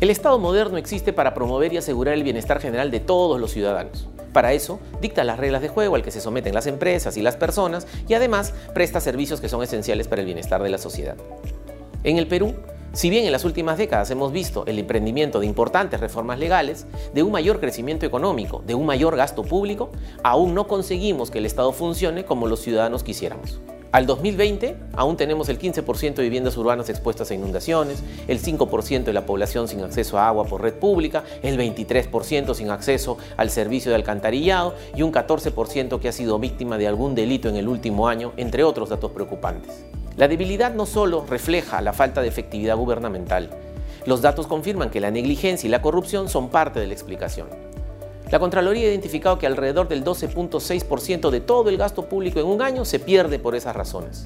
El Estado moderno existe para promover y asegurar el bienestar general de todos los ciudadanos. Para eso, dicta las reglas de juego al que se someten las empresas y las personas y además presta servicios que son esenciales para el bienestar de la sociedad. En el Perú, si bien en las últimas décadas hemos visto el emprendimiento de importantes reformas legales, de un mayor crecimiento económico, de un mayor gasto público, aún no conseguimos que el Estado funcione como los ciudadanos quisiéramos. Al 2020 aún tenemos el 15% de viviendas urbanas expuestas a inundaciones, el 5% de la población sin acceso a agua por red pública, el 23% sin acceso al servicio de alcantarillado y un 14% que ha sido víctima de algún delito en el último año, entre otros datos preocupantes. La debilidad no solo refleja la falta de efectividad gubernamental, los datos confirman que la negligencia y la corrupción son parte de la explicación. La Contraloría ha identificado que alrededor del 12.6% de todo el gasto público en un año se pierde por esas razones.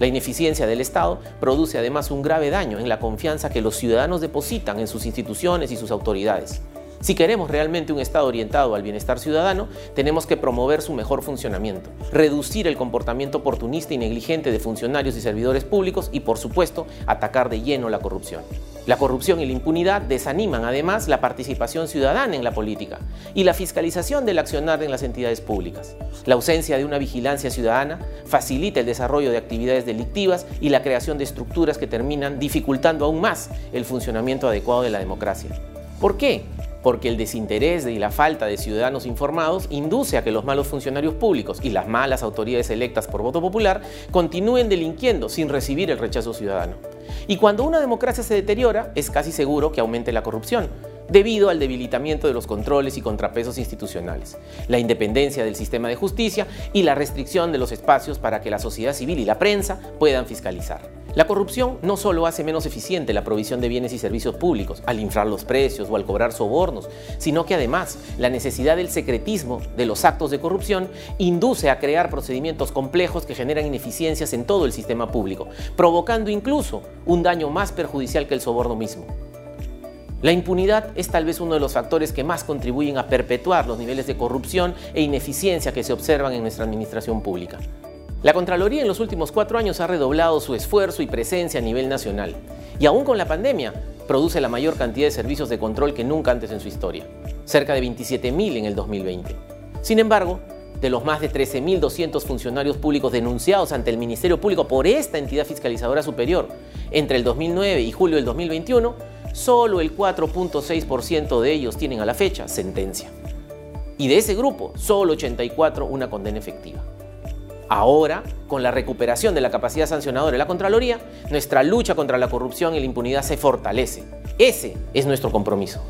La ineficiencia del Estado produce además un grave daño en la confianza que los ciudadanos depositan en sus instituciones y sus autoridades. Si queremos realmente un Estado orientado al bienestar ciudadano, tenemos que promover su mejor funcionamiento, reducir el comportamiento oportunista y negligente de funcionarios y servidores públicos y, por supuesto, atacar de lleno la corrupción. La corrupción y la impunidad desaniman además la participación ciudadana en la política y la fiscalización del accionar en las entidades públicas. La ausencia de una vigilancia ciudadana facilita el desarrollo de actividades delictivas y la creación de estructuras que terminan dificultando aún más el funcionamiento adecuado de la democracia. ¿Por qué? Porque el desinterés y la falta de ciudadanos informados induce a que los malos funcionarios públicos y las malas autoridades electas por voto popular continúen delinquiendo sin recibir el rechazo ciudadano. Y cuando una democracia se deteriora, es casi seguro que aumente la corrupción, debido al debilitamiento de los controles y contrapesos institucionales, la independencia del sistema de justicia y la restricción de los espacios para que la sociedad civil y la prensa puedan fiscalizar. La corrupción no solo hace menos eficiente la provisión de bienes y servicios públicos al inflar los precios o al cobrar sobornos, sino que además la necesidad del secretismo de los actos de corrupción induce a crear procedimientos complejos que generan ineficiencias en todo el sistema público, provocando incluso un daño más perjudicial que el soborno mismo. La impunidad es tal vez uno de los factores que más contribuyen a perpetuar los niveles de corrupción e ineficiencia que se observan en nuestra administración pública. La Contraloría en los últimos cuatro años ha redoblado su esfuerzo y presencia a nivel nacional. Y aún con la pandemia, produce la mayor cantidad de servicios de control que nunca antes en su historia, cerca de 27.000 en el 2020. Sin embargo, de los más de 13.200 funcionarios públicos denunciados ante el Ministerio Público por esta entidad fiscalizadora superior entre el 2009 y julio del 2021, solo el 4.6% de ellos tienen a la fecha sentencia. Y de ese grupo, solo 84 una condena efectiva. Ahora, con la recuperación de la capacidad sancionadora de la Contraloría, nuestra lucha contra la corrupción y la impunidad se fortalece. Ese es nuestro compromiso.